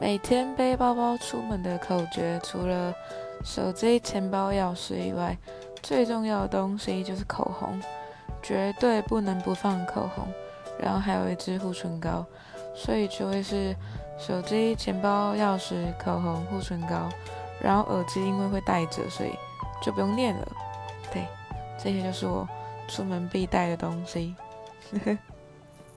每天背包包出门的口诀，除了手机钱包钥匙以外，最重要的东西就是口红，绝对不能不放口红。然后还有一支护唇膏，所以就会是手机钱包钥匙、口红、护唇膏，然后耳机因为会带着，所以就不用念了。对，这些就是我出门必带的东西。